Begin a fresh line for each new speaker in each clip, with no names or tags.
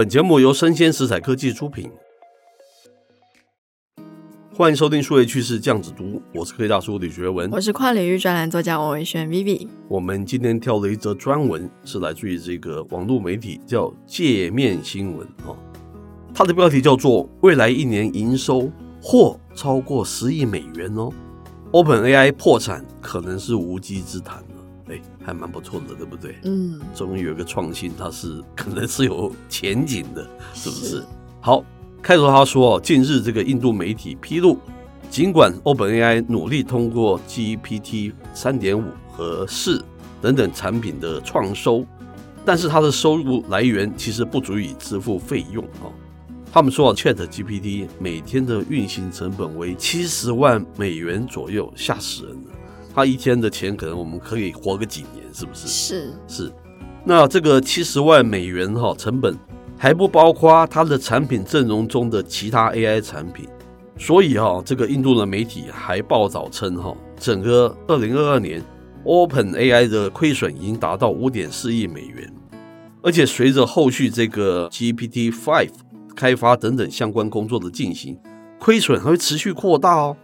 本节目由生鲜食材科技出品，欢迎收听数位趋势酱子读，我是科技大叔李学文，
我是跨领域专栏作家王维轩 Vivi。
我们今天挑了一则专文，是来自于这个网络媒体叫界面新闻哦，它的标题叫做“未来一年营收或超过十亿美元哦，OpenAI 破产可能是无稽之谈”。哎，还蛮不错的，对不对？
嗯，
终于有一个创新，它是可能是有前景的，是不是？是好，开头他说，近日这个印度媒体披露，尽管 OpenAI 努力通过 GPT 三点五和四等等产品的创收，但是它的收入来源其实不足以支付费用哦。他们说，ChatGPT 每天的运行成本为七十万美元左右，吓死人了。他一天的钱可能我们可以活个几年，是不是？
是
是。那这个七十万美元哈成本还不包括它的产品阵容中的其他 AI 产品，所以哈这个印度的媒体还报道称哈，整个二零二二年 OpenAI 的亏损已经达到五点四亿美元，而且随着后续这个 GPT Five 开发等等相关工作的进行，亏损还会持续扩大哦。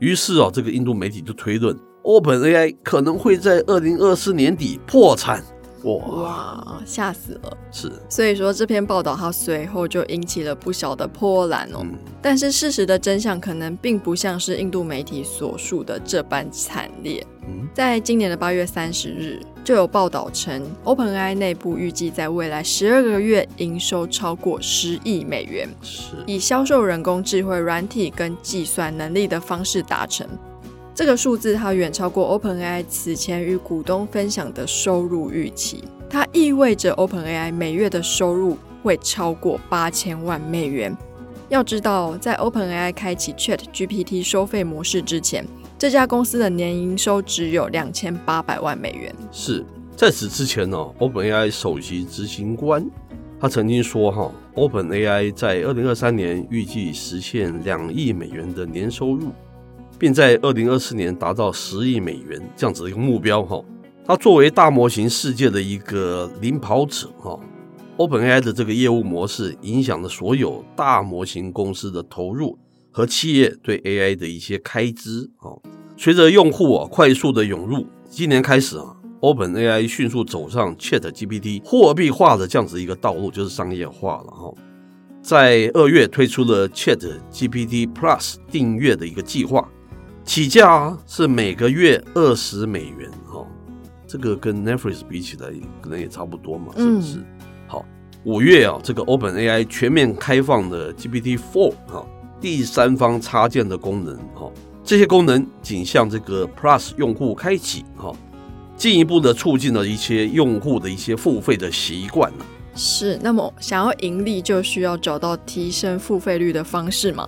于是啊，这个印度媒体就推论。OpenAI 可能会在二零二四年底破产，哇，
哇，吓死了！
是，
所以说这篇报道它随后就引起了不小的波澜哦。嗯、但是事实的真相可能并不像是印度媒体所述的这般惨烈。嗯，在今年的八月三十日，就有报道称，OpenAI 内部预计在未来十二个月营收超过十亿美元，
是
以销售人工智慧软体跟计算能力的方式达成。这个数字它远超过 OpenAI 此前与股东分享的收入预期，它意味着 OpenAI 每月的收入会超过八千万美元。要知道，在 OpenAI 开启 ChatGPT 收费模式之前，这家公司的年营收只有两千八百万美元。
是在此之前呢，OpenAI 首席执行官他曾经说：“哈，OpenAI 在二零二三年预计实现两亿美元的年收入。”并在二零二四年达到十亿美元这样子的一个目标哈。它作为大模型世界的一个领跑者哈，OpenAI 的这个业务模式影响了所有大模型公司的投入和企业对 AI 的一些开支啊。随着用户啊快速的涌入，今年开始啊，OpenAI 迅速走上 ChatGPT 货币化的这样子一个道路，就是商业化了哈。在二月推出了 ChatGPT Plus 订阅的一个计划。起价是每个月二十美元哈，这个跟 Netflix 比起来可能也差不多嘛，是不是？嗯、好，五月啊，这个 OpenAI 全面开放的 GPT-4 哈，第三方插件的功能哈，这些功能仅向这个 Plus 用户开启哈，进一步的促进了一些用户的一些付费的习惯。
是，那么想要盈利，就需要找到提升付费率的方式嘛？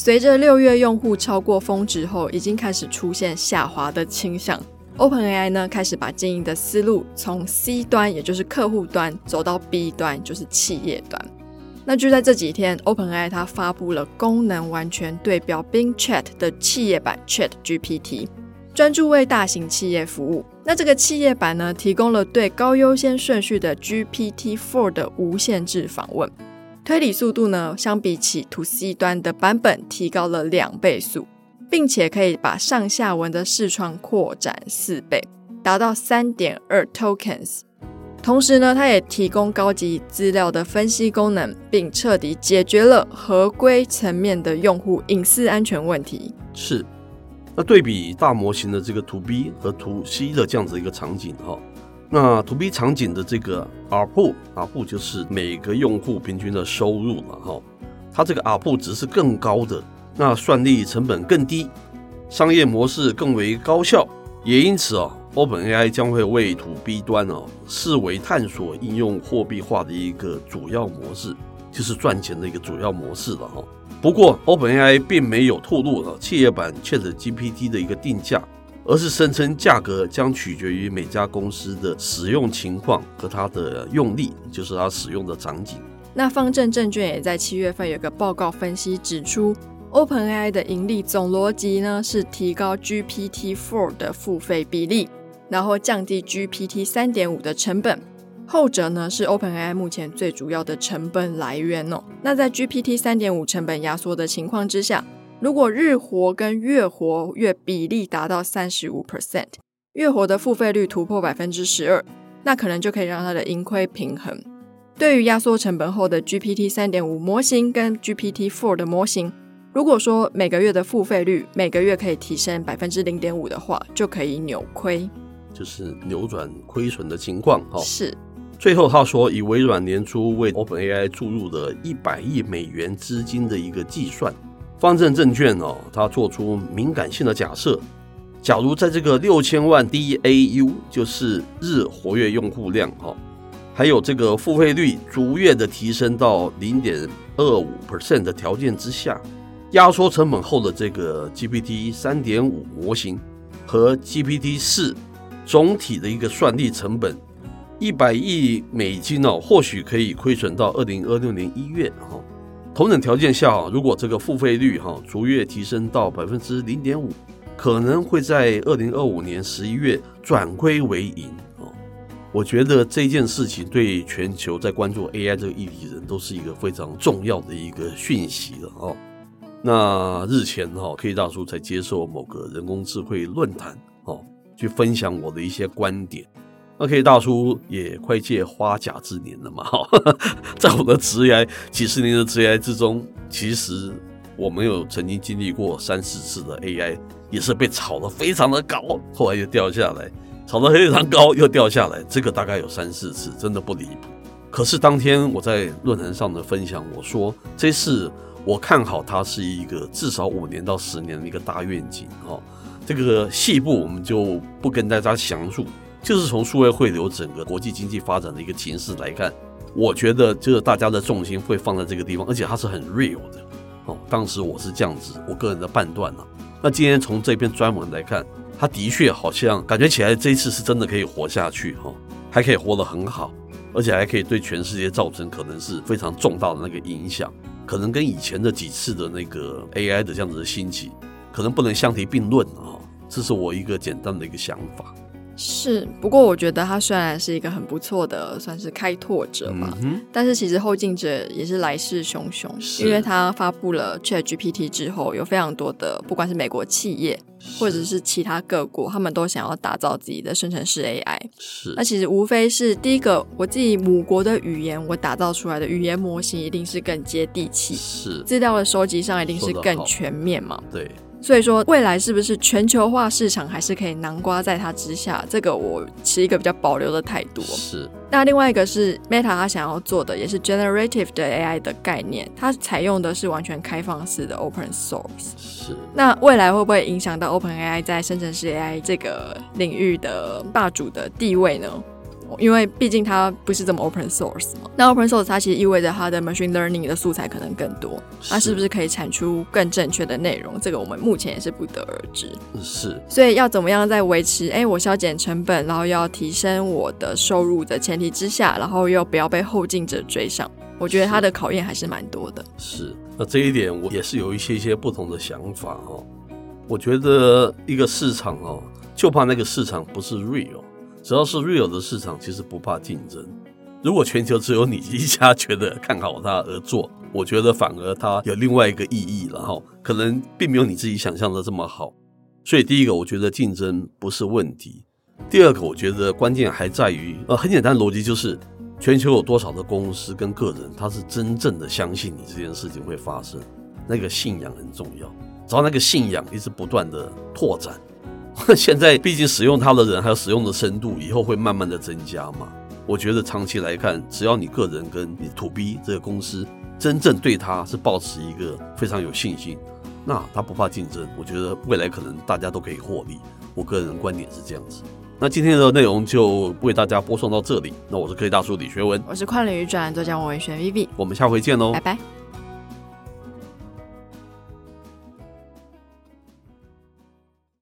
随着六月用户超过峰值后，已经开始出现下滑的倾向。OpenAI 呢，开始把经营的思路从 C 端，也就是客户端，走到 B 端，就是企业端。那就在这几天，OpenAI 它发布了功能完全对标 Bing Chat 的企业版 ChatGPT，专注为大型企业服务。那这个企业版呢，提供了对高优先顺序的 GPT-4 的无限制访问。推理速度呢，相比起 To C 端的版本提高了两倍速，并且可以把上下文的视窗扩展四倍，达到三点二 tokens。同时呢，它也提供高级资料的分析功能，并彻底解决了合规层面的用户隐私安全问题。
是，那对比大模型的这个 To B 和 To C 的这样子一个场景哈。那 To B 场景的这个，R p 阿 R 就是每个用户平均的收入嘛，哈，它这个 R p 值是更高的，那算力成本更低，商业模式更为高效，也因此啊，OpenAI 将会为 To B 端哦视为探索应用货币化的一个主要模式，就是赚钱的一个主要模式了哈。不过，OpenAI 并没有透露了企业版 ChatGPT 的一个定价，而是声称价格将取决于每家公司的使用情况和它的用例，就是它使用的场景。
那方正证券也在七月份有个报告分析指出。OpenAI 的盈利总逻辑呢，是提高 GPT-4 的付费比例，然后降低 GPT 3.5的成本。后者呢，是 OpenAI 目前最主要的成本来源哦。那在 GPT 3.5成本压缩的情况之下，如果日活跟月活月比例达到三十五 percent，月活的付费率突破百分之十二，那可能就可以让它的盈亏平衡。对于压缩成本后的 GPT 三点五模型跟 GPT Four 的模型。如果说每个月的付费率每个月可以提升百分之零点五的话，就可以扭亏，
就是扭转亏损的情况。哈，
是。
最后他说，以微软年初为 OpenAI 注入的一百亿美元资金的一个计算，方正证券哦，他做出敏感性的假设，假如在这个六千万 DAU，就是日活跃用户量哈，还有这个付费率逐月的提升到零点二五 percent 的条件之下。压缩成本后的这个 GPT 三点五模型和 GPT 四总体的一个算力成本一百亿美金哦，或许可以亏损到二零二六年一月哈。同等条件下，如果这个付费率哈逐月提升到百分之零点五，可能会在二零二五年十一月转亏为盈哦。我觉得这件事情对全球在关注 AI 这个议题人都是一个非常重要的一个讯息了哦。那日前哈，K 大叔才接受某个人工智慧论坛哦，去分享我的一些观点。那 K 大叔也快届花甲之年了嘛哈，在我的职业几十年的职业之中，其实我没有曾经经历过三四次的 AI，也是被炒得非常的高，后来又掉下来，炒得非常高又掉下来，这个大概有三四次，真的不离谱。可是当天我在论坛上的分享，我说这次。我看好它是一个至少五年到十年的一个大愿景哦。这个细部我们就不跟大家详述，就是从数位汇流整个国际经济发展的一个情势来看，我觉得就是大家的重心会放在这个地方，而且它是很 real 的哦。当时我是这样子，我个人的判断呢。那今天从这篇专文来看，它的确好像感觉起来这一次是真的可以活下去哈，还可以活得很好，而且还可以对全世界造成可能是非常重大的那个影响。可能跟以前的几次的那个 AI 的这样子的兴起，可能不能相提并论啊。这是我一个简单的一个想法。
是，不过我觉得他虽然是一个很不错的，算是开拓者嘛，嗯、但是其实后进者也是来势汹汹。因为他发布了 ChatGPT 之后，有非常多的不管是美国企业或者是其他各国，他们都想要打造自己的生成式 AI。
是，
那其实无非是第一个，我自己母国的语言，我打造出来的语言模型一定是更接地气，
是，
资料的收集上一定是更全面嘛，
对。
所以说，未来是不是全球化市场还是可以南瓜在它之下？这个我持一个比较保留的态度。
是。那
另外一个是 Meta 它想要做的，也是 generative 的 AI 的概念，它采用的是完全开放式的 open source。
是。
那未来会不会影响到 OpenAI 在生成式 AI 这个领域的霸主的地位呢？因为毕竟它不是这么 open source 嘛，那 open source 它其实意味着它的 machine learning 的素材可能更多，它是不是可以产出更正确的内容？这个我们目前也是不得而知。
是，
所以要怎么样在维持哎我削减成本，然后又要提升我的收入的前提之下，然后又不要被后进者追上，我觉得它的考验还是蛮多的。
是，那这一点我也是有一些一些不同的想法哦。我觉得一个市场哦，就怕那个市场不是 real。只要是 real 的市场，其实不怕竞争。如果全球只有你一家觉得看好它而做，我觉得反而它有另外一个意义了哈，可能并没有你自己想象的这么好。所以第一个，我觉得竞争不是问题；第二个，我觉得关键还在于，呃，很简单的逻辑就是，全球有多少的公司跟个人，他是真正的相信你这件事情会发生，那个信仰很重要。只要那个信仰一直不断的拓展。现在毕竟使用它的人还有使用的深度，以后会慢慢的增加嘛。我觉得长期来看，只要你个人跟你 To B 这个公司真正对它是保持一个非常有信心，那它不怕竞争。我觉得未来可能大家都可以获利。我个人观点是这样子。那今天的内容就为大家播送到这里。那我是科技大叔李学文，
我是跨领域专栏作家王维轩 Vivi，
我们下回见喽，
拜拜。